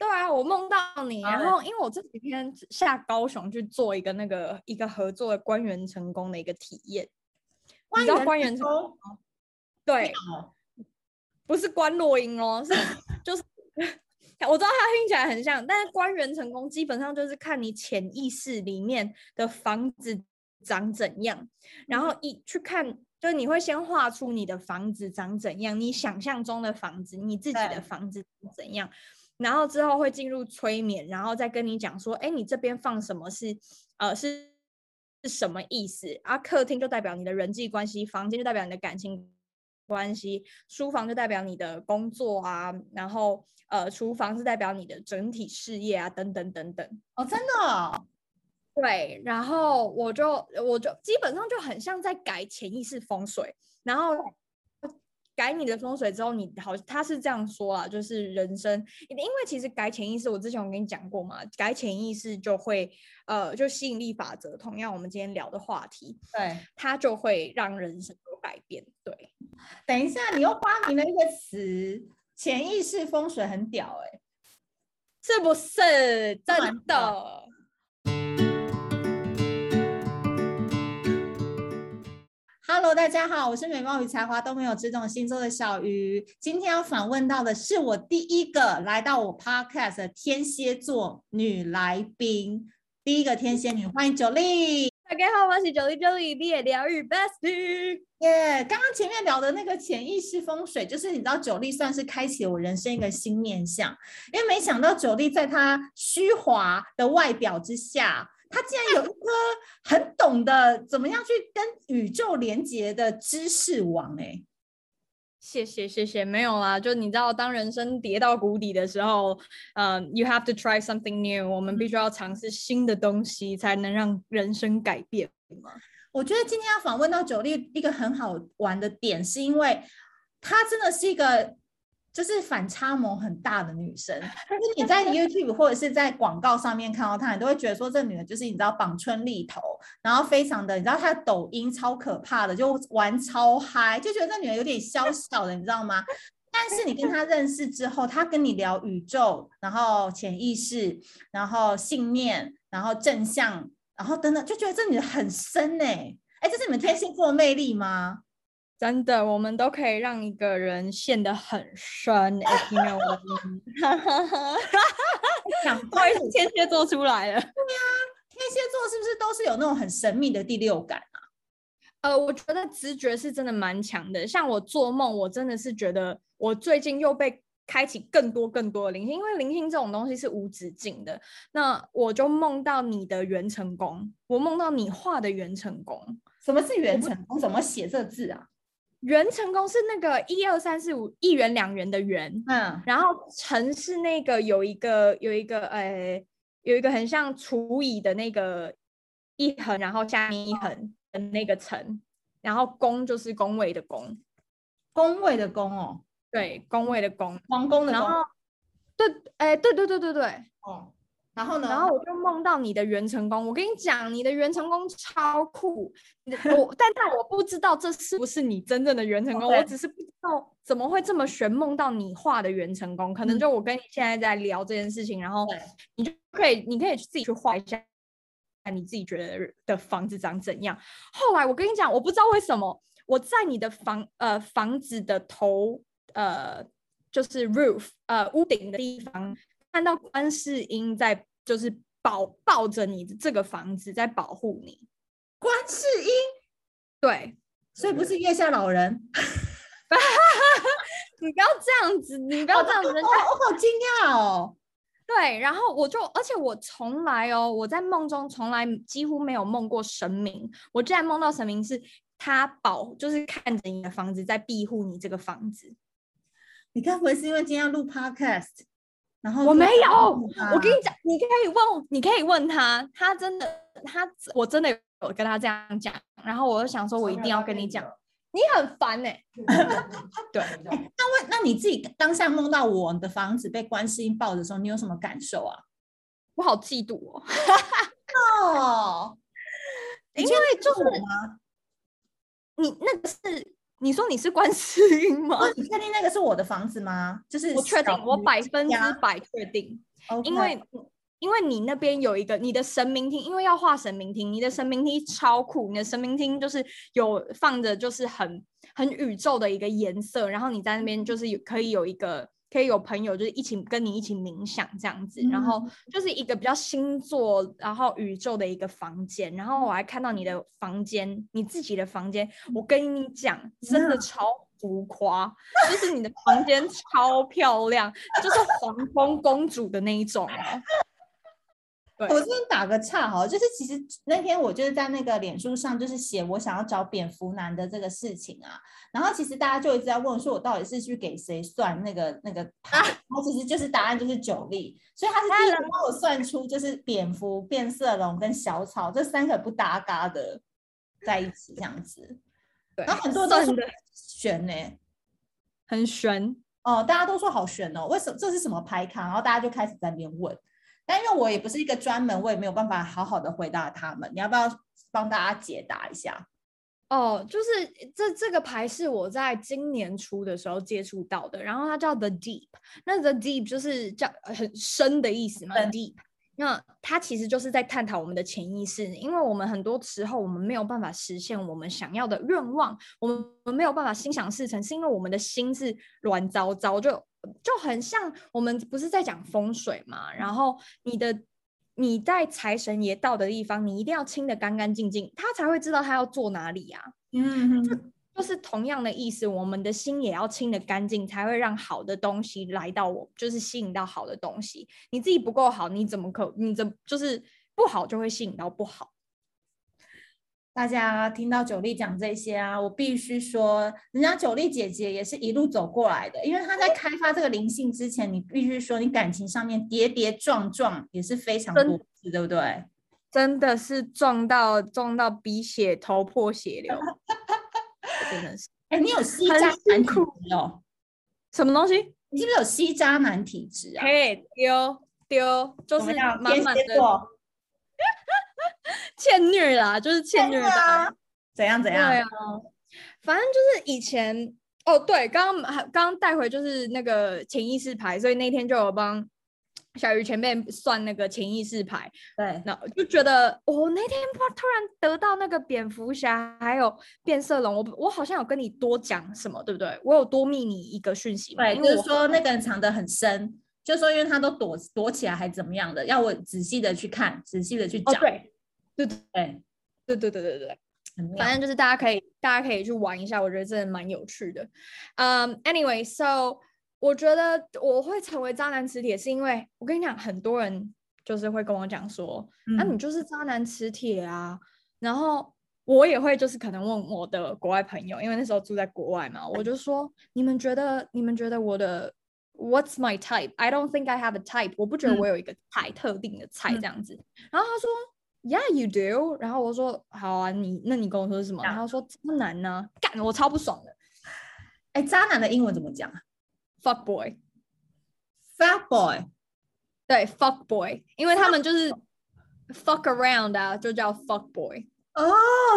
对啊，我梦到你，然后因为我这几天下高雄去做一个那个一个合作的官员成功的一个体验，你知道关元成功？对，不是关落音哦，是就是 我知道它听起来很像，但是官员成功基本上就是看你潜意识里面的房子长怎样，然后一去看，就是你会先画出你的房子长怎样，你想象中的房子，你自己的房子怎样。然后之后会进入催眠，然后再跟你讲说，哎，你这边放什么是，呃，是是什么意思？啊，客厅就代表你的人际关系，房间就代表你的感情关系，书房就代表你的工作啊，然后呃，厨房是代表你的整体事业啊，等等等等。哦，真的哦？对，然后我就我就基本上就很像在改潜意识风水，然后。改你的风水之后，你好，他是这样说啊，就是人生，因为其实改潜意识，我之前我跟你讲过嘛，改潜意识就会，呃，就吸引力法则，同样我们今天聊的话题，对，它就会让人生有改变。对，等一下，你又发明了一个词，潜意识风水很屌哎、欸，是不是真的？Hello，大家好，我是美貌与才华都没有这种星座的小鱼。今天要访问到的是我第一个来到我 Podcast 的天蝎座女来宾，第一个天蝎女，欢迎 Jolie。大家好，我是 Jolie，Jolie 你的疗愈 Bestie。耶，刚刚前面聊的那个潜意识风水，就是你知道 Jolie 算是开启了我人生一个新面向，因为没想到 Jolie 在她虚华的外表之下。他竟然有一颗很懂得怎么样去跟宇宙连接的知识网哎！谢谢谢谢，没有啦，就你知道，当人生跌到谷底的时候，嗯、uh,，you have to try something new，我们必须要尝试新的东西，才能让人生改变嘛。我觉得今天要访问到 Jolie 一个很好玩的点，是因为他真的是一个。就是反差萌很大的女生，就是你在 YouTube 或者是在广告上面看到她，你都会觉得说这女的就是你知道绑春丽头，然后非常的你知道她的抖音超可怕的，就玩超嗨，就觉得这女的有点小 小的，你知道吗？但是你跟她认识之后，她跟你聊宇宙，然后潜意识，然后信念，然后正向，然后等等，就觉得这女的很深哎、欸，哎，这是你们天蝎座的魅力吗？真的，我们都可以让一个人陷得很深。哎，听到我哈哈哈不好意思，天蝎座出来了。对呀，天蝎座是不是都是有那种很神秘的第六感啊？呃，我觉得直觉是真的蛮强的。像我做梦，我真的是觉得我最近又被开启更多更多的灵性，因为灵性这种东西是无止境的。那我就梦到你的元成功，我梦到你画的元成功。什么是元成功？怎么写这字啊？元成功是那个一二三四五一元两元的元，嗯，然后成是那个有一个有一个呃有一个很像除以的那个一横，然后下面一横的那个成，然后宫就是宫位的宫，宫位的宫哦，对，宫位的宫，皇宫的宫，对，哎，对对对对对，哦。然后呢？然后我就梦到你的元成功。我跟你讲，你的元成功超酷。我，但但我不知道这是不是你真正的元成功。我只是不知道怎么会这么玄，梦到你画的元成功。可能就我跟你现在在聊这件事情，嗯、然后你就可以，你可以自己去画一下，你自己觉得的房子长怎样。后来我跟你讲，我不知道为什么我在你的房呃房子的头呃就是 roof 呃屋顶的地方。看到观世音在，就是保抱着你的这个房子，在保护你。观世音，对，所以不是月下老人。你不要这样子，你不要这样子，人家我好惊讶哦。对，然后我就，而且我从来哦，我在梦中从来几乎没有梦过神明。我竟然梦到神明是他保，就是看着你的房子在庇护你这个房子。你该不会是因为今天要录 podcast？然后我没有，我跟你讲，你可以问，你可以问他，他真的，他我真的有跟他这样讲，然后我就想说，我一定要跟你讲，你很烦哎、欸，对，那问，那你自己当下梦到我的房子被观世音抱的时候，你有什么感受啊？我好嫉妒哦，哦，因为就是你那个是你说你是观世音吗？你确定那个是我的房子吗？就是我确定，我百分之百确定.因为因为你那边有一个你的神明厅，因为要画神明厅，你的神明厅超酷，你的神明厅就是有放着就是很很宇宙的一个颜色，然后你在那边就是有可以有一个。可以有朋友就是一起跟你一起冥想这样子，嗯、然后就是一个比较星座，然后宇宙的一个房间，然后我还看到你的房间，你自己的房间，我跟你讲，真的超浮夸，嗯、就是你的房间超漂亮，就是皇宫公主的那一种啊。我这边打个岔哈，就是其实那天我就是在那个脸书上，就是写我想要找蝙蝠男的这个事情啊，然后其实大家就一直在问说，我到底是去给谁算那个那个牌，啊、然后其实就是答案就是九力，所以他是第一个帮我算出就是蝙蝠、变色龙跟小草这三个不搭嘎的在一起这样子，对，然后很多人都说悬呢，很悬哦，大家都说好悬哦，为什么这是什么牌卡？然后大家就开始在那边问。但因为我也不是一个专门，我也没有办法好好的回答他们。你要不要帮大家解答一下？哦，就是这这个牌是我在今年初的时候接触到的，然后它叫 The Deep。那 The Deep 就是叫很深的意思嘛。嗯、Deep，那它其实就是在探讨我们的潜意识，因为我们很多时候我们没有办法实现我们想要的愿望，我们没有办法心想事成，是因为我们的心是乱糟糟就。就很像我们不是在讲风水嘛，然后你的你在财神爷到的地方，你一定要清的干干净净，他才会知道他要坐哪里呀、啊。嗯，就就是同样的意思，我们的心也要清的干净，才会让好的东西来到我，就是吸引到好的东西。你自己不够好，你怎么可？你怎就是不好就会吸引到不好？大家听到九力讲这些啊，我必须说，人家九力姐姐也是一路走过来的。因为她在开发这个灵性之前，你必须说，你感情上面跌跌撞撞也是非常多次，对不对？真的是撞到撞到鼻血头破血流，真的是。哎、欸，你有吸渣男体质哦？什么东西？你是不是有吸渣男体质啊？嘿，丢丢，就是满满的。欠虐啦，就是欠虐的，怎样怎样？对啊，反正就是以前哦，对，刚刚刚刚带回就是那个潜意识牌，所以那天就有帮小鱼前辈算那个潜意识牌。对，那就觉得哦，那天突然得到那个蝙蝠侠还有变色龙，我我好像有跟你多讲什么，对不对？我有多密你一个讯息，对，就是说那个人藏得很深，就说因为他都躲躲起来还怎么样的，要我仔细的去看，仔细的去讲。哦，对。对对对对对对，反正就是大家可以大家可以去玩一下，我觉得真的蛮有趣的。嗯，Anyway，So，我觉得我会成为渣男磁铁，是因为我跟你讲，很多人就是会跟我讲说，那你就是渣男磁铁啊。然后我也会就是可能问我的国外朋友，因为那时候住在国外嘛，我就说，你们觉得你们觉得我的 What's my type？I don't think I have a type。我不觉得我有一个菜特定的菜这样子。然后他说。Yeah, you do。然后我说好啊，你那你跟我说是什么？然后说渣男呢？干，我超不爽的。哎，渣男的英文怎么讲啊？Fuck boy。Fuck boy。对，fuck boy，因为他们就是 fuck around 啊，就叫 fuck boy。哦，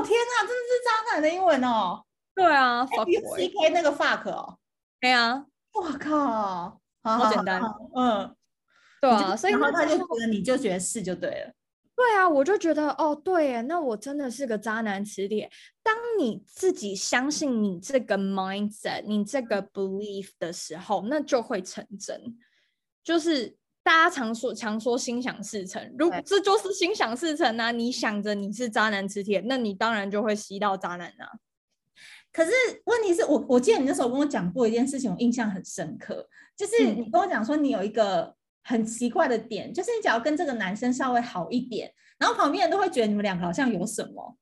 天哪，真的是渣男的英文哦。对啊，fuck boy。C K 那个 fuck 哦。对啊。我靠，好简单。嗯。对啊，所以然后他就觉得你就觉得是就对了。对啊，我就觉得哦，对耶，那我真的是个渣男磁铁。当你自己相信你这个 mindset，你这个 belief 的时候，那就会成真。就是大家常说常说心想事成，如果这就是心想事成啊，你想着你是渣男磁铁，那你当然就会吸到渣男啊。可是问题是我，我记得你那时候跟我讲过一件事情，我印象很深刻，就是你跟我讲说你有一个。很奇怪的点就是，你只要跟这个男生稍微好一点，然后旁边人都会觉得你们两个好像有什么。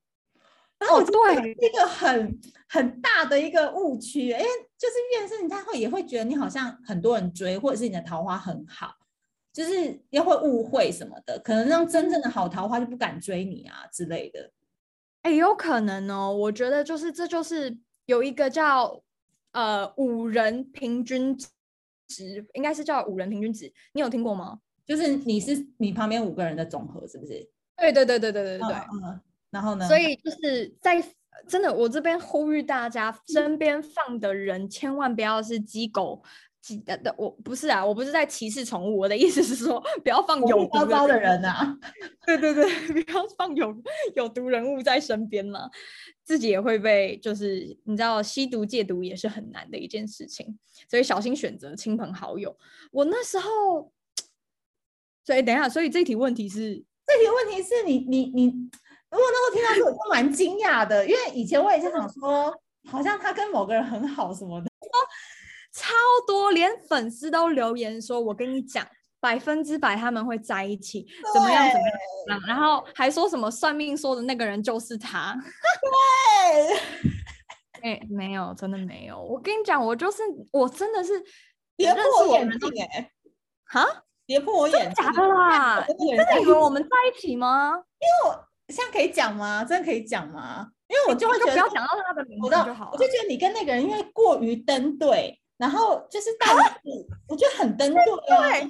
然后我对一个很很大的一个误区，哎，就是越是你他会也会觉得你好像很多人追，或者是你的桃花很好，就是又会误会什么的，可能让真正的好桃花就不敢追你啊之类的。哎，有可能哦，我觉得就是这就是有一个叫呃五人平均值应该是叫五人平均值，你有听过吗？就是你是你旁边五个人的总和，是不是？对对对对对对对对。嗯，然后呢？所以就是在真的，我这边呼吁大家，身边放的人千万不要是鸡狗。的的，我不是啊，我不是在歧视宠物，我的意思是说，不要放有毒的的人啊，对对对，不要放有有毒人物在身边嘛，自己也会被，就是你知道，吸毒戒毒也是很难的一件事情，所以小心选择亲朋好友。我那时候，所以等一下，所以这题问题是，这题问题是你你你，如果那时候听到这个，我就蛮惊讶的，因为以前我也是想说，好像他跟某个人很好什么的。超多，连粉丝都留言说：“我跟你讲，百分之百他们会在一起，怎么样怎么样。”然后还说什么算命说的那个人就是他。对，哎、欸，没有，真的没有。我跟你讲，我就是我真的是跌破我眼镜哎！哈，跌破我眼镜，假的啦！你真的以为我们在一起吗？因为我现在可以讲吗？真的可以讲吗？因为我就会觉得不要讲到他的名字就好了。我就觉得你跟那个人因为过于登对。然后就是大，我觉得很登对啊。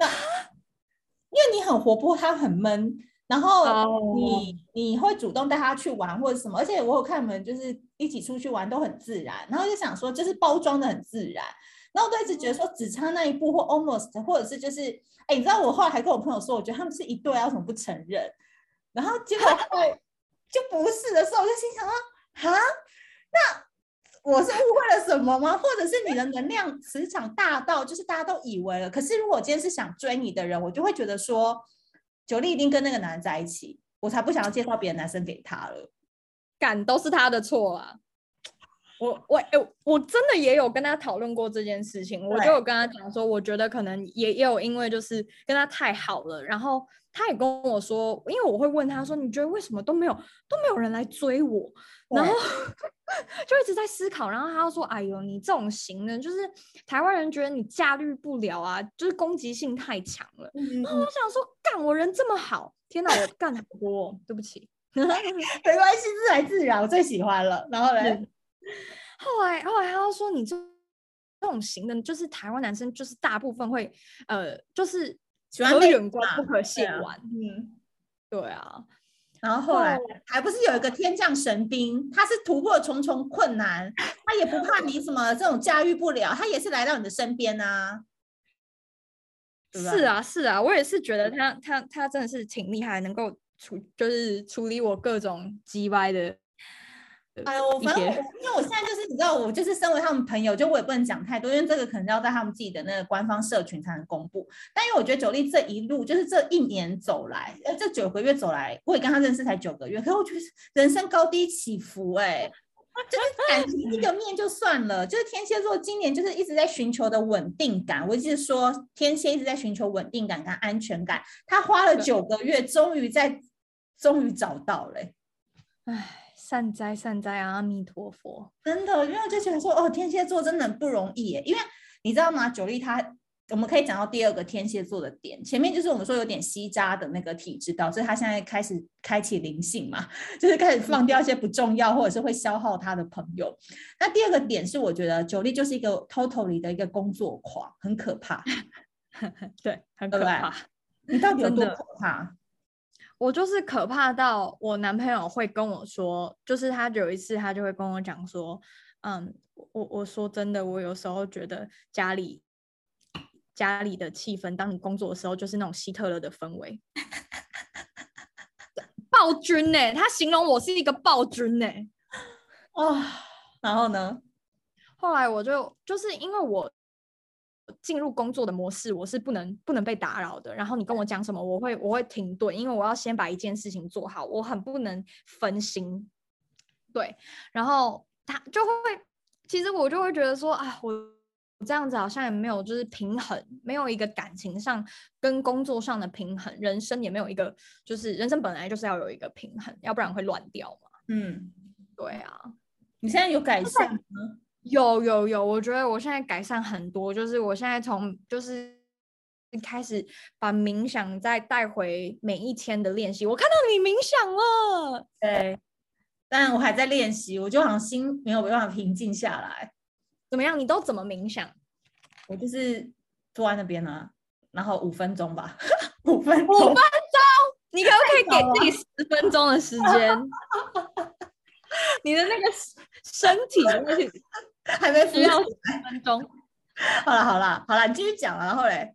那因为你很活泼，他很闷，然后你、oh. 你会主动带他去玩或者什么，而且我有看你们就是一起出去玩都很自然，然后就想说就是包装的很自然，然后我都一直觉得说只差那一步或 almost 或者是就是哎，你知道我后来还跟我朋友说，我觉得他们是一对啊，为什么不承认？然后结果后来就不是的时候，我就心想说，哈，那。我是误会了什么吗？或者是你的能量磁场大到就是大家都以为了？可是如果今天是想追你的人，我就会觉得说九莉一定跟那个男人在一起，我才不想要介绍别的男生给他了。敢都是他的错啊！我我哎、欸，我真的也有跟他讨论过这件事情，我就有跟他讲说，我觉得可能也也有因为就是跟他太好了，然后他也跟我说，因为我会问他说，你觉得为什么都没有都没有人来追我？然后 就一直在思考，然后他就说：“哎呦，你这种型呢，就是台湾人觉得你驾驭不了啊，就是攻击性太强了。嗯”然后我想说：“干，我人这么好，天哪，我干很多，对不起，没关系，自来自然，我最喜欢了。”然后嘞，后来后来他就说：“你这这种型的，就是台湾男生，就是大部分会呃，就是可远观不可亵玩。”嗯，对啊。然后后来还不是有一个天降神兵，他是突破重重困难，他也不怕你什么这种驾驭不了，他也是来到你的身边啊。是啊，是啊，我也是觉得他他他真的是挺厉害，能够处就是处理我各种叽歪的。哎呦，反正我因为我现在就是你知道，我就是身为他们朋友，就我也不能讲太多，因为这个可能要在他们自己的那个官方社群才能公布。但因为我觉得 Jolie 这一路就是这一年走来，呃，这九个月走来，我也跟他认识才九个月，可是我觉得人生高低起伏，哎，就是感情一个面就算了，就是天蝎座今年就是一直在寻求的稳定感。我一直说天蝎一直在寻求稳定感跟安全感，他花了九个月，终于在，终于找到了，哎。善哉善哉啊，阿弥陀佛！真的，因为我就觉得说，哦，天蝎座真的很不容易耶。因为你知道吗，Jolie 他，我们可以讲到第二个天蝎座的点。前面就是我们说有点吸渣的那个体质，导致他现在开始开启灵性嘛，就是开始放掉一些不重要或者是会消耗他的朋友。那第二个点是，我觉得 Jolie 就是一个 totally 的一个工作狂，很可怕。对，很可怕。你到底有多可怕？我就是可怕到我男朋友会跟我说，就是他有一次他就会跟我讲说，嗯，我我说真的，我有时候觉得家里家里的气氛，当你工作的时候，就是那种希特勒的氛围，暴君呢、欸？他形容我是一个暴君呢、欸。啊，然后呢？后来我就就是因为我。进入工作的模式，我是不能不能被打扰的。然后你跟我讲什么，我会我会停顿，因为我要先把一件事情做好，我很不能分心。对，然后他就会，其实我就会觉得说，啊，我这样子好像也没有就是平衡，没有一个感情上跟工作上的平衡，人生也没有一个，就是人生本来就是要有一个平衡，要不然会乱掉嘛。嗯，对啊，你现在有改善吗？有有有，我觉得我现在改善很多，就是我现在从就是开始把冥想再带回每一天的练习。我看到你冥想了，对，但我还在练习，我就好像心没有办法平静下来。怎么样？你都怎么冥想？我就是坐在那边啊，然后五分钟吧，五分钟，五分钟，你可不可以给自己十分钟的时间？你的那个身体 还没需要十分钟。好了好了好了，你继续讲了，然后嘞，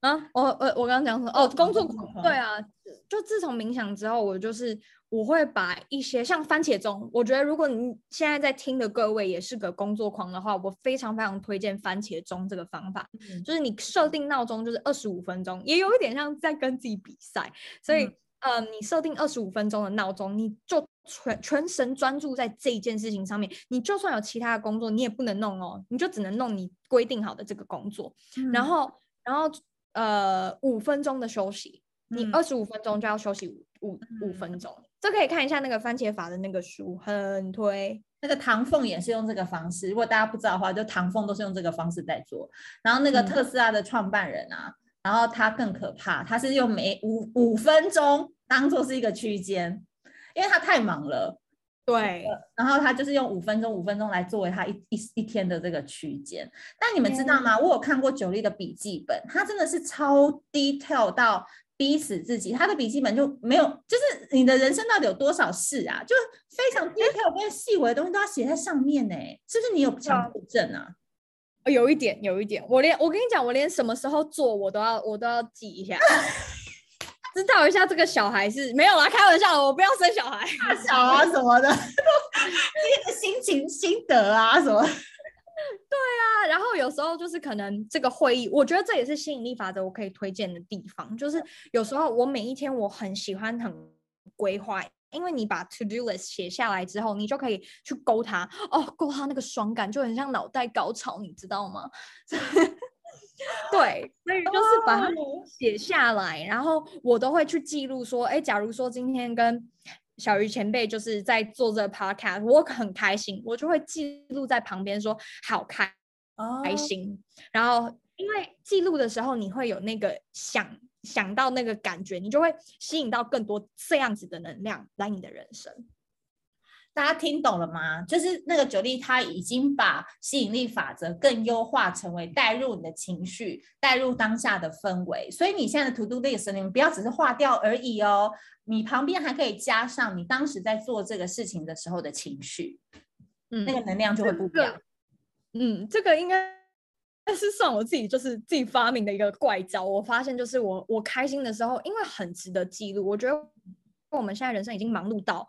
啊，我我我刚刚讲什么？哦，工作狂，对啊，就自从冥想之后，我就是。我会把一些像番茄钟，我觉得如果你现在在听的各位也是个工作狂的话，我非常非常推荐番茄钟这个方法。嗯、就是你设定闹钟就是二十五分钟，也有一点像在跟自己比赛。所以，嗯、呃，你设定二十五分钟的闹钟，你就全全神专注在这一件事情上面。你就算有其他的工作，你也不能弄哦，你就只能弄你规定好的这个工作。嗯、然后，然后，呃，五分钟的休息，你二十五分钟就要休息五五五分钟。这可以看一下那个番茄法的那个书，很推。那个唐凤也是用这个方式，如果大家不知道的话，就唐凤都是用这个方式在做。然后那个特斯拉的创办人啊，嗯、然后他更可怕，他是用每五五分钟当做是一个区间，因为他太忙了。对。然后他就是用五分钟五分钟来作为他一一一天的这个区间。但你们知道吗？嗯、我有看过九力的笔记本，他真的是超 detail 到。逼死自己，他的笔记本就没有，就是你的人生到底有多少事啊？就非常 detail 跟细微的东西都要写在上面呢，是不是？你有强迫症啊？有一点，有一点。我连我跟你讲，我连什么时候做我都要，我都要记一下，知道一下这个小孩是没有啦，开玩笑，我不要生小孩，大小啊什么的，你的心情心得啊什么。对啊，然后有时候就是可能这个会议，我觉得这也是吸引力法则我可以推荐的地方，就是有时候我每一天我很喜欢很规划，因为你把 to do list 写下来之后，你就可以去勾它，哦，勾它那个爽感就很像脑袋高潮，你知道吗？对，所以就是把它写下来，然后我都会去记录说，哎，假如说今天跟小鱼前辈就是在做这个 podcast，我很开心，我就会记录在旁边说好开开心。Oh. 然后因为记录的时候，你会有那个想想到那个感觉，你就会吸引到更多这样子的能量来你的人生。大家听懂了吗？就是那个九力，他已经把吸引力法则更优化，成为带入你的情绪，带入当下的氛围。所以你现在的 to do list，你们不要只是划掉而已哦，你旁边还可以加上你当时在做这个事情的时候的情绪，嗯，那个能量就会不一样。嗯，这个应该是算我自己就是自己发明的一个怪招。我发现就是我我开心的时候，因为很值得记录。我觉得我们现在人生已经忙碌到。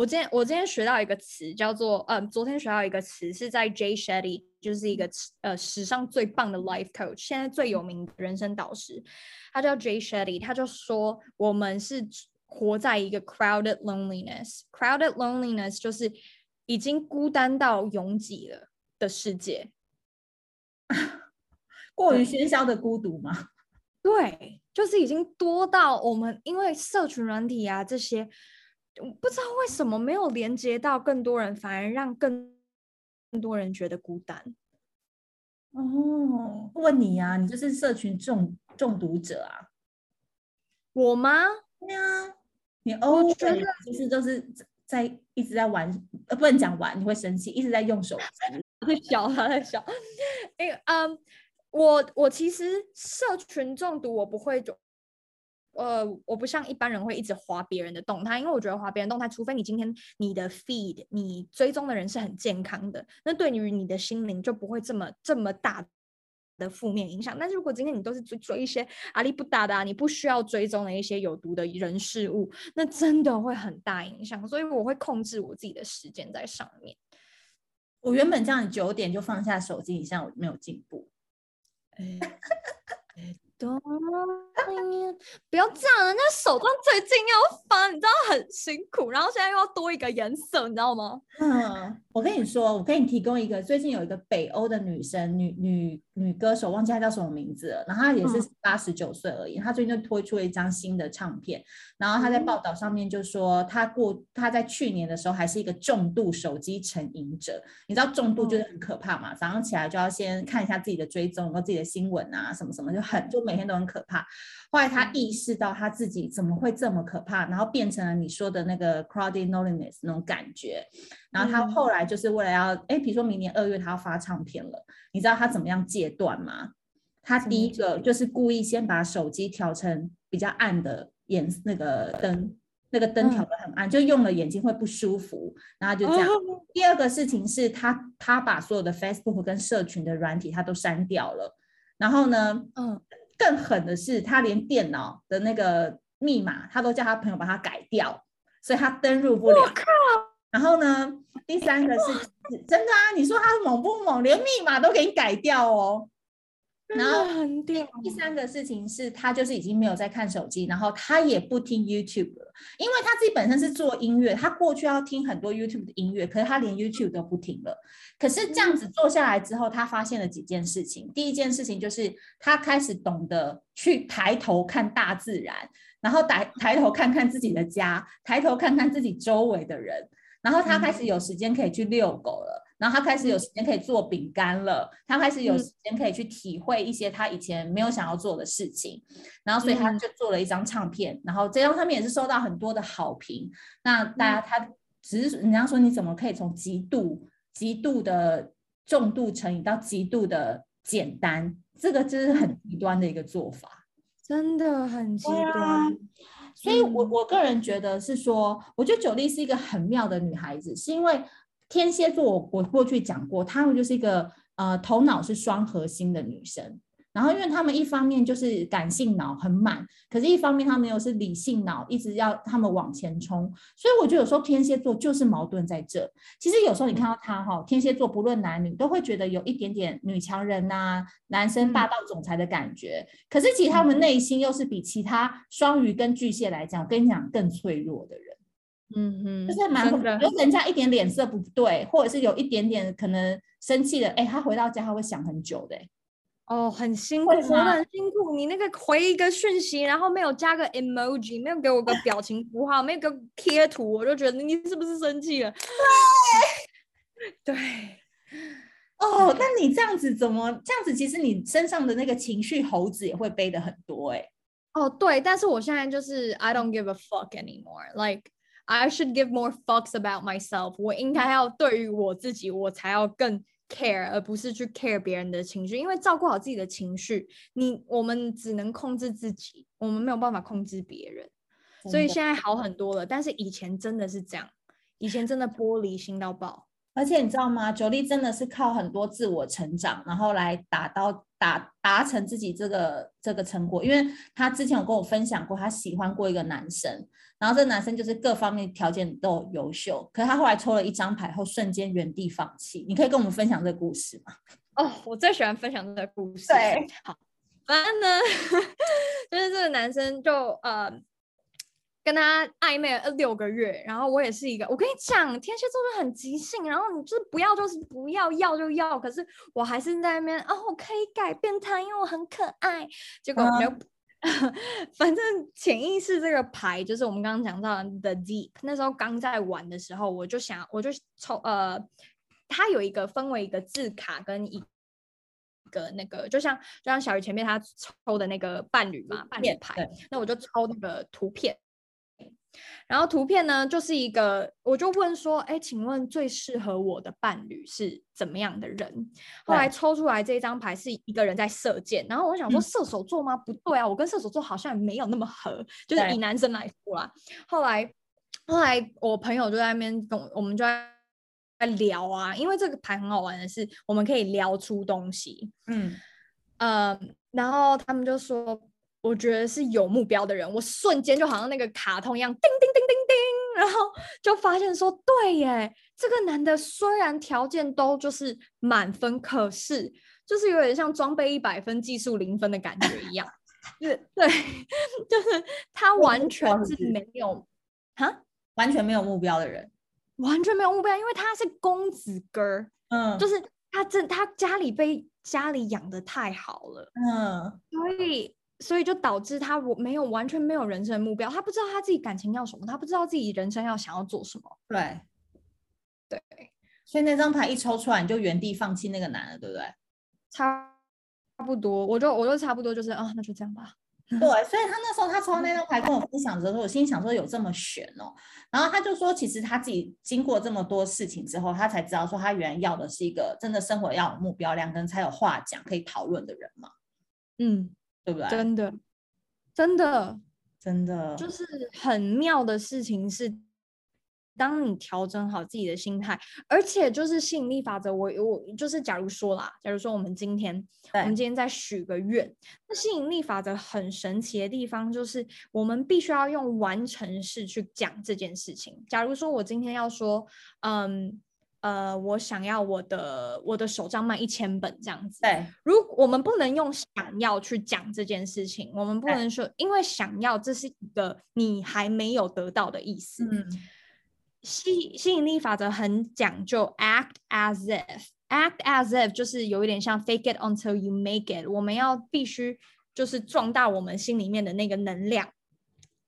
我今天我今天学到一个词叫做，嗯，昨天学到一个词是在 Jay Shetty，就是一个呃史上最棒的 life coach，现在最有名的人生导师，他叫 Jay Shetty，他就说我们是活在一个 crowded loneliness，crowded loneliness 就是已经孤单到拥挤了的世界，过于喧嚣的孤独吗？对，就是已经多到我们因为社群软体啊这些。不知道为什么没有连接到更多人，反而让更更多人觉得孤单。哦，问你呀、啊，你就是社群中中毒者啊？我吗？对啊，你哦，觉得就是都是在一直在玩，呃，不能讲玩，你会生气，一直在用手机。在笑，他在笑。哎，嗯，我我其实社群中毒，我不会就。呃，我不像一般人会一直划别人的动态，因为我觉得划别人动态，除非你今天你的 feed 你追踪的人是很健康的，那对于你的心灵就不会这么这么大的负面影响。但是如果今天你都是追追一些阿里不达的，你不需要追踪的一些有毒的人事物，那真的会很大影响。所以我会控制我自己的时间在上面。我原本这样九点就放下手机，你现在我没有进步。哎不要这样，人家手段最近要翻，你知道很辛苦，然后现在又要多一个颜色，你知道吗？嗯，我跟你说，我给你提供一个，最近有一个北欧的女生，女女女歌手，忘记她叫什么名字了，然后她也是八十九岁而已，她最近就推出了一张新的唱片，然后她在报道上面就说，她过她在去年的时候还是一个重度手机成瘾者，你知道重度就是很可怕嘛，早上起来就要先看一下自己的追踪和自己的新闻啊，什么什么，就很就每天都很可怕。后来他意识到他自己怎么会这么可怕，然后变成了你说的那个 crowded loneliness 那种感觉。然后他后来就是为了要，哎，比如说明年二月他要发唱片了，你知道他怎么样戒断吗？他第一个就是故意先把手机调成比较暗的颜那个灯，那个灯调的很暗，就用了眼睛会不舒服，然后就这样。第二个事情是他他把所有的 Facebook 跟社群的软体他都删掉了，然后呢，嗯，更狠的是他连电脑的那个密码他都叫他朋友把它改掉，所以他登入不了。然后呢，第三个是真的啊，你说他猛不猛？连密码都给你改掉哦。然后 第三个事情是他就是已经没有在看手机，然后他也不听 YouTube 了，因为他自己本身是做音乐，他过去要听很多 YouTube 的音乐，可是他连 YouTube 都不听了。可是这样子做下来之后，他发现了几件事情。第一件事情就是他开始懂得去抬头看大自然，然后抬抬头看看自己的家，抬头看看自己周围的人，然后他开始有时间可以去遛狗了。然后他开始有时间可以做饼干了，他开始有时间可以去体会一些他以前没有想要做的事情，然后所以他就做了一张唱片，然后这张唱片也是收到很多的好评。那大家他只是人家说你怎么可以从极度极度的重度成瘾到极度的简单，这个就是很极端的一个做法，真的很极端。所以我我个人觉得是说，我觉得 Jolie 是一个很妙的女孩子，是因为。天蝎座，我我过去讲过，他们就是一个呃头脑是双核心的女生。然后，因为他们一方面就是感性脑很满，可是一方面他们又是理性脑，一直要他们往前冲。所以我觉得有时候天蝎座就是矛盾在这。其实有时候你看到他哈，天蝎座不论男女都会觉得有一点点女强人呐、啊，男生霸道总裁的感觉。可是其实他们内心又是比其他双鱼跟巨蟹来讲，我跟你讲更脆弱的人。嗯哼，就是蛮，有人家一点脸色不对，或者是有一点点可能生气的，哎，他回到家他会想很久的，哦，很辛苦，活得很辛苦。你那个回一个讯息，然后没有加个 emoji，没有给我个表情符号，没有个贴图，我就觉得你是不是生气了？对，对，哦，那你这样子怎么这样子？其实你身上的那个情绪猴子也会背的很多，哎，哦，对，但是我现在就是 I don't give a fuck anymore，like。I should give more fucks about myself。我应该要对于我自己，我才要更 care，而不是去 care 别人的情绪。因为照顾好自己的情绪，你我们只能控制自己，我们没有办法控制别人。所以现在好很多了，但是以前真的是这样，以前真的玻璃心到爆。而且你知道吗？Jolie 真的是靠很多自我成长，然后来达到达达成自己这个这个成果。因为他之前有跟我分享过，他喜欢过一个男生。然后这个男生就是各方面条件都优秀，可是他后来抽了一张牌后，瞬间原地放弃。你可以跟我们分享这个故事吗？哦，我最喜欢分享这个故事。对，好，反正呢，就是这个男生就呃跟他暧昧了六个月，然后我也是一个，我跟你讲，天蝎座就很急性，然后你就是不要就是不要，要就要，可是我还是在那边哦，我可以改变他，因为我很可爱，结果没有。嗯 反正潜意识这个牌就是我们刚刚讲到的 The Deep。那时候刚在玩的时候，我就想，我就抽呃，它有一个分为一个字卡跟一个那个，就像就像小鱼前面他抽的那个伴侣嘛，伴侣牌。那我就抽那个图片。然后图片呢，就是一个，我就问说，哎，请问最适合我的伴侣是怎么样的人？后来抽出来这一张牌是一个人在射箭，然后我想说射手座吗？不对啊，我跟射手座好像没有那么合，就是以男生来说啦。后来，后来我朋友就在那边跟我，我们就在在聊啊，因为这个牌很好玩的是，我们可以聊出东西。嗯，呃，然后他们就说。我觉得是有目标的人，我瞬间就好像那个卡通一样，叮叮叮叮叮，然后就发现说，对耶，这个男的虽然条件都就是满分，可是就是有点像装备一百分，技术零分的感觉一样，对对，就是 他完全是没有，哈，完全没有目标的人，完全没有目标，因为他是公子哥，嗯，就是他真他家里被家里养的太好了，嗯，所以。所以就导致他我没有完全没有人生的目标，他不知道他自己感情要什么，他不知道自己人生要想要做什么。对，对，所以那张牌一抽出来，你就原地放弃那个男的，对不对？差差不多，我就我就差不多就是啊，那就这样吧。对，所以他那时候他抽到那张牌跟我分享的时候，我心想说有这么悬哦。然后他就说，其实他自己经过这么多事情之后，他才知道说他原来要的是一个真的生活要有目标，两个人才有话讲可以讨论的人嘛。嗯。对不对？真的，真的，真的就是很妙的事情是。当你调整好自己的心态，而且就是吸引力法则，我我就是假如说啦，假如说我们今天，我们今天在许个愿，那吸引力法则很神奇的地方就是，我们必须要用完成式去讲这件事情。假如说我今天要说，嗯呃，我想要我的我的手账卖一千本这样子，对，如我们不能用想要去讲这件事情，我们不能说，因为想要这是一个你还没有得到的意思，嗯。吸吸引力法则很讲究，act as if，act as if 就是有一点像 fake it until you make it。我们要必须就是壮大我们心里面的那个能量，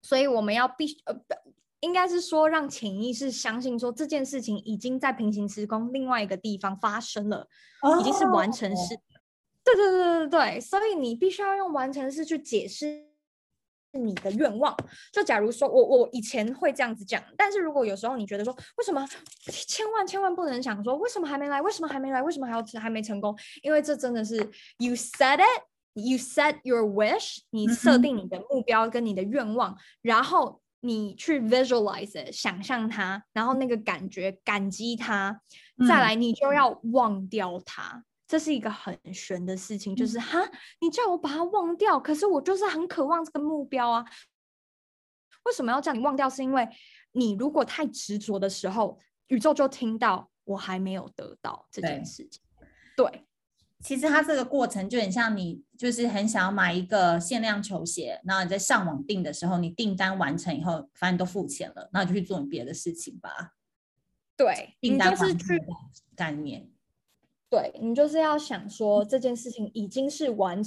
所以我们要必须呃，应该是说让潜意识相信说这件事情已经在平行时空另外一个地方发生了，oh. 已经是完成式。对对对对对，所以你必须要用完成式去解释。你的愿望，就假如说我我以前会这样子讲，但是如果有时候你觉得说，为什么千万千万不能想说为什么还没来，为什么还没来，为什么还要还没成功？因为这真的是 you said it，you set your wish，你设定你的目标跟你的愿望，嗯、然后你去 visualize it，想象它，然后那个感觉感激它，再来你就要忘掉它。这是一个很玄的事情，就是哈，你叫我把它忘掉，可是我就是很渴望这个目标啊。为什么要叫你忘掉？是因为你如果太执着的时候，宇宙就听到我还没有得到这件事情。对，其实它这个过程就很像你，就是很想要买一个限量球鞋，然后你在上网订的时候，你订单完成以后，反正都付钱了，那你就去做你别的事情吧。对，订单是去概念。对，你就是要想说这件事情已经是完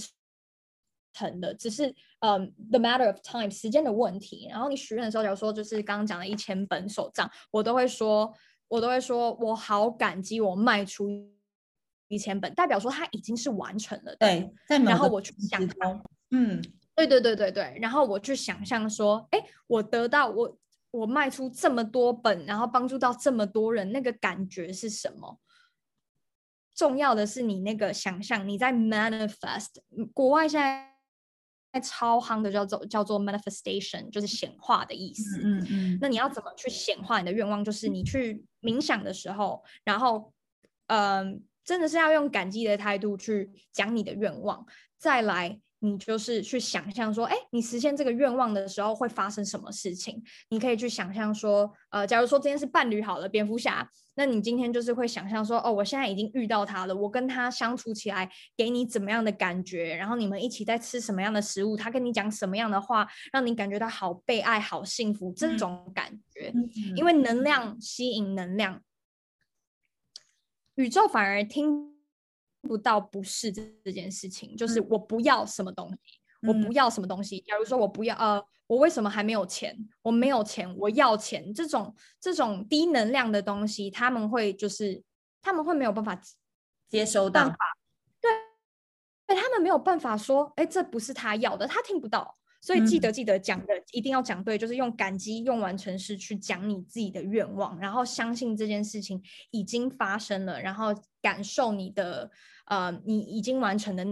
成的，只是嗯、um，the matter of time 时间的问题。然后你许愿的时候，假如说就是刚刚讲的一千本手账，我都会说，我都会说我好感激我卖出一千本，代表说它已经是完成了。对，然后我去想，嗯，对对对对对，然后我去想象说，哎，我得到我我卖出这么多本，然后帮助到这么多人，那个感觉是什么？重要的是你那个想象，你在 manifest。国外现在在超夯的叫做叫做 manifestation，就是显化的意思。嗯嗯，嗯。那你要怎么去显化你的愿望？就是你去冥想的时候，然后，嗯、呃，真的是要用感激的态度去讲你的愿望，再来。你就是去想象说，哎，你实现这个愿望的时候会发生什么事情？你可以去想象说，呃，假如说今天是伴侣好了，蝙蝠侠，那你今天就是会想象说，哦，我现在已经遇到他了，我跟他相处起来给你怎么样的感觉？然后你们一起在吃什么样的食物？他跟你讲什么样的话，让你感觉到好被爱、好幸福这种感觉？嗯，因为能量吸引能量，宇宙反而听。不到不是这这件事情，就是我不要什么东西，嗯、我不要什么东西。假如说我不要，呃，我为什么还没有钱？我没有钱，我要钱。这种这种低能量的东西，他们会就是他们会没有办法接收到，对，对，他们没有办法说，哎，这不是他要的，他听不到。所以记得记得讲的、嗯、一定要讲对，就是用感激、用完成式去讲你自己的愿望，然后相信这件事情已经发生了，然后感受你的呃你已经完成的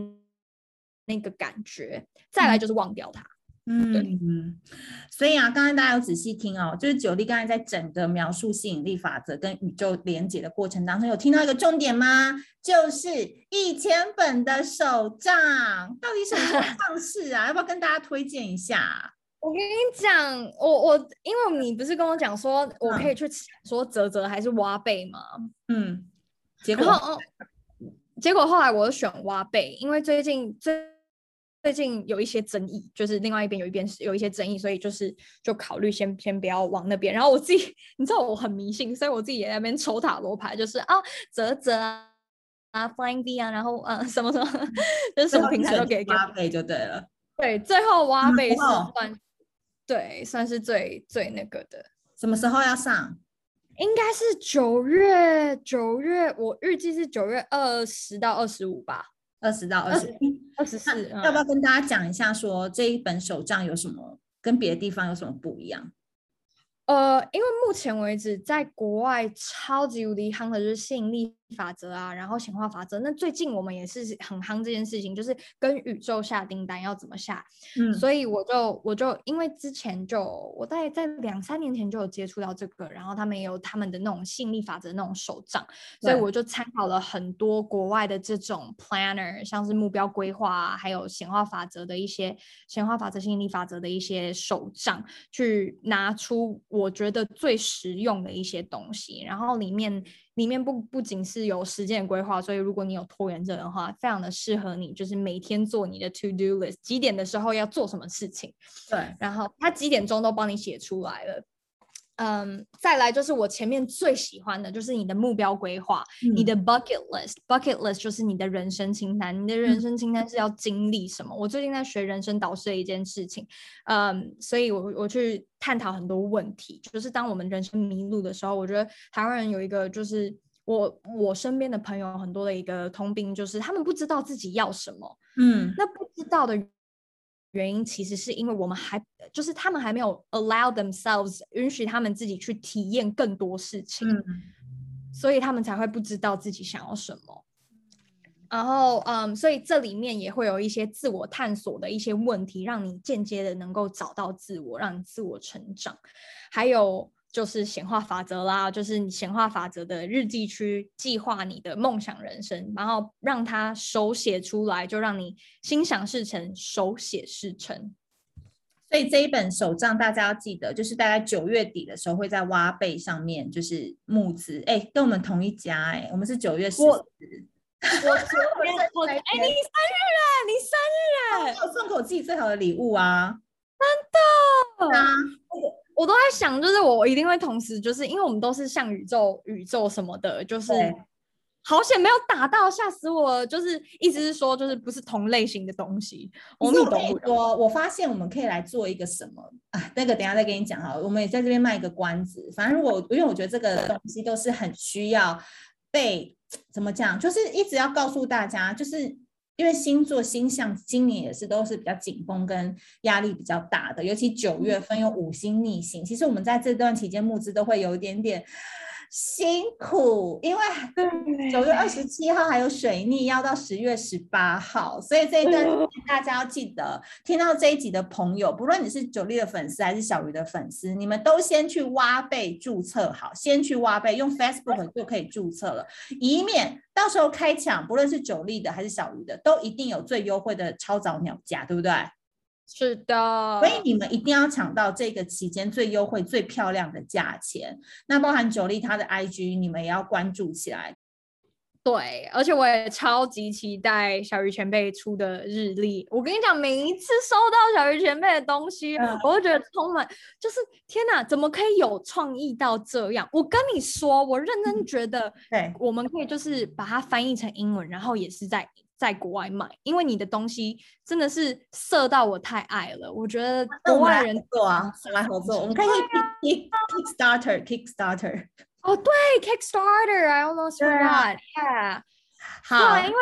那个感觉，再来就是忘掉它。嗯嗯，所以啊，刚刚大家有仔细听哦，就是 Jolie 刚才在整个描述吸引力法则跟宇宙连接的过程当中，有听到一个重点吗？就是一千本的手账，到底什么时候 上市啊？要不要跟大家推荐一下？我跟你讲，我我因为你不是跟我讲说我可以去说泽泽还是挖贝吗？嗯，结果、哦、结果后来我选挖贝，因为最近最。最近有一些争议，就是另外一边有一边是有一些争议，所以就是就考虑先先不要往那边。然后我自己，你知道我很迷信，所以我自己也在那边抽塔罗牌，就是啊，泽泽啊，Flying V 啊，然后啊什么什么，就是什么平台都给挖贝就对了。对，最后挖贝是算、嗯、对，算是最最那个的。什么时候要上？应该是九月，九月我预计是九月二十到二十五吧。二十到二十一，二十四，要不要跟大家讲一下，说这一本手账有什么跟别的地方有什么不一样？呃，因为目前为止，在国外超级无敌夯的就是吸引力法则啊，然后显化法则。那最近我们也是很夯这件事情，就是跟宇宙下订单要怎么下。嗯，所以我就我就因为之前就我在在两三年前就有接触到这个，然后他们也有他们的那种吸引力法则那种手账，所以我就参考了很多国外的这种 planner，像是目标规划啊，还有显化法则的一些显化法则、吸引力法则的一些手账，去拿出我觉得最实用的一些东西，然后里面。里面不不仅是有时间规划，所以如果你有拖延症的话，非常的适合你，就是每天做你的 to do list，几点的时候要做什么事情，对，然后他几点钟都帮你写出来了。嗯，再来就是我前面最喜欢的就是你的目标规划，嗯、你的 bucket list，bucket list 就是你的人生清单，你的人生清单是要经历什么？嗯、我最近在学人生导师的一件事情，嗯，所以我我去探讨很多问题，就是当我们人生迷路的时候，我觉得台湾人有一个就是我我身边的朋友很多的一个通病，就是他们不知道自己要什么，嗯，那不知道的。原因其实是因为我们还就是他们还没有 allow themselves 允许他们自己去体验更多事情，嗯、所以他们才会不知道自己想要什么。然后，嗯，所以这里面也会有一些自我探索的一些问题，让你间接的能够找到自我，让你自我成长，还有。就是显化法则啦，就是你显化法则的日记区计划你的梦想人生，然后让它手写出来，就让你心想事成，手写事成。所以这一本手账大家要记得，就是大概九月底的时候会在挖背上面就是募资，哎、欸，跟我们同一家、欸，哎，我们是九月十四。我哎，你生日啊，你生日送给我自己最好的礼物啊，真的啊。我都在想，就是我一定会同时，就是因为我们都是像宇宙、宇宙什么的，就是好险没有打到，吓死我！就是意思是说，就是不是同类型的东西。我们懂不懂？我我发现我们可以来做一个什么啊？那个等下再跟你讲哈。我们也在这边卖一个关子。反正如果因为我觉得这个东西都是很需要被怎么讲，就是一直要告诉大家，就是。因为星座星象今年也是都是比较紧绷跟压力比较大的，尤其九月份有五星逆行，其实我们在这段期间募资都会有一点点。辛苦，因为九月二十七号还有水逆，要到十月十八号，所以这一段大家要记得，听到这一集的朋友，不论你是 Jolie 的粉丝还是小鱼的粉丝，你们都先去挖贝注册好，先去挖贝，用 Facebook 就可以注册了，以免到时候开抢，不论是 Jolie 的还是小鱼的，都一定有最优惠的超早鸟价，对不对？是的，所以你们一定要抢到这个期间最优惠、最漂亮的价钱。那包含 Jolie 她的 IG，你们也要关注起来。对，而且我也超级期待小鱼前辈出的日历。我跟你讲，每一次收到小鱼前辈的东西，嗯、我都觉得充满，就是天哪，怎么可以有创意到这样？我跟你说，我认真觉得，对，我们可以就是把它翻译成英文，然后也是在。在国外卖，因为你的东西真的是色到我太爱了。我觉得国外人做啊，来合作，我们可以 Kickstarter，Kickstarter。哦，对，Kickstarter，I almost forgot，Yeah。好，因为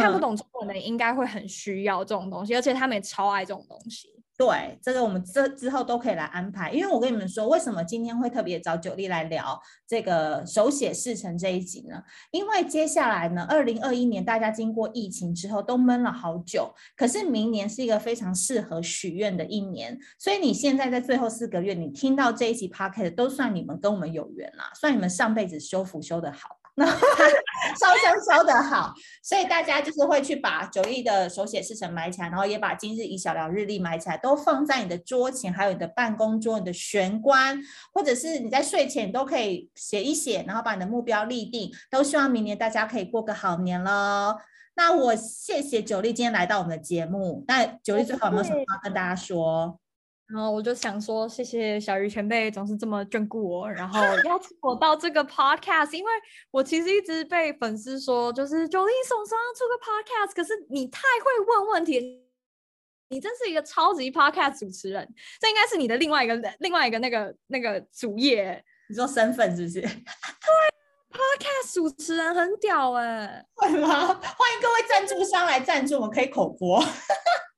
看不懂中文的应该会很需要这种东西，而且他们也超爱这种东西。对，这个我们这之后都可以来安排，因为我跟你们说，为什么今天会特别找九力来聊这个手写事成这一集呢？因为接下来呢，二零二一年大家经过疫情之后都闷了好久，可是明年是一个非常适合许愿的一年，所以你现在在最后四个月，你听到这一集 Podcast 都算你们跟我们有缘啦，算你们上辈子修福修得好。烧香烧得好，所以大家就是会去把 Jolie 的手写事成埋起来，然后也把今日一小聊日历埋起来，都放在你的桌前，还有你的办公桌、你的玄关，或者是你在睡前都可以写一写，然后把你的目标立定。都希望明年大家可以过个好年喽。那我谢谢 Jolie 今天来到我们的节目。那 Jolie 最后有没有什么话跟大家说？然后我就想说，谢谢小鱼前辈总是这么眷顾我，然后邀请我到这个 podcast，因为我其实一直被粉丝说，就是么时候要出个 podcast，可是你太会问问题，你真是一个超级 podcast 主持人，这应该是你的另外一个另外一个那个那个主业，你说身份是不是？对，podcast 主持人很屌哎，会吗？欢迎各位赞助商来赞助，我们可以口播。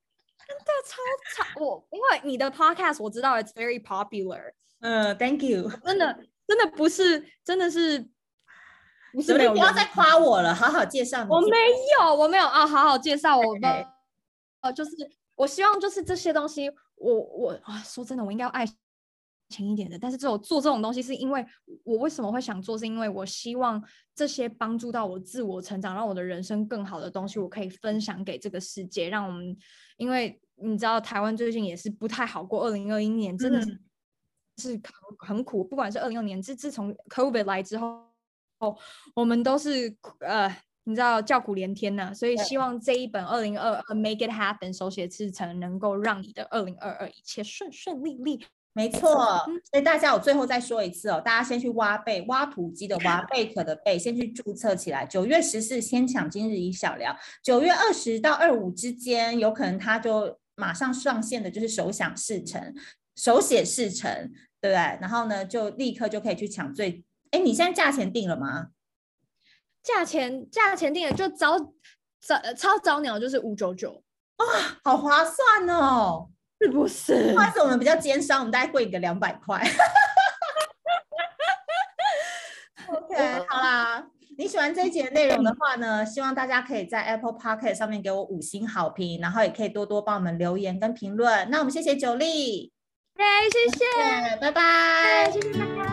真的超超我，因为你的 podcast 我知道 it's very popular。嗯，uh，Thank you。真的真的不是，真的是你是没有，不要再夸我了，好好介绍你。我没有，我没有啊，好好介绍我们。呃，就是我希望就是这些东西，我我啊，说真的，我应该要爱。情一点的，但是这种做这种东西是因为我为什么会想做，是因为我希望这些帮助到我自我成长，让我的人生更好的东西，我可以分享给这个世界，让我们，因为你知道台湾最近也是不太好过，二零二一年真的是是很很苦，不管是二零二年自自从 COVID 来之后，我们都是呃，你知道叫苦连天呐，所以希望这一本二零二二 Make It Happen 手写制程能够让你的二零二二一切顺顺利利。没错，所以大家我最后再说一次哦，大家先去挖贝，挖土机的挖，贝壳的贝，先去注册起来。九月十四先抢今日一小聊，九月二十到二五之间，有可能他就马上上线的，就是手想事成，手写事成，对不对？然后呢，就立刻就可以去抢最。哎，你现在价钱定了吗？价钱价钱定了，就早早超早鸟就是五九九，哇，好划算哦。是不是？或是我们比较奸商，我们大概贵个两百块。OK，好啦，你喜欢这一节的内容的话呢，希望大家可以在 Apple Podcast 上面给我五星好评，然后也可以多多帮我们留言跟评论。那我们谢谢九力，对，谢谢，拜拜，谢谢。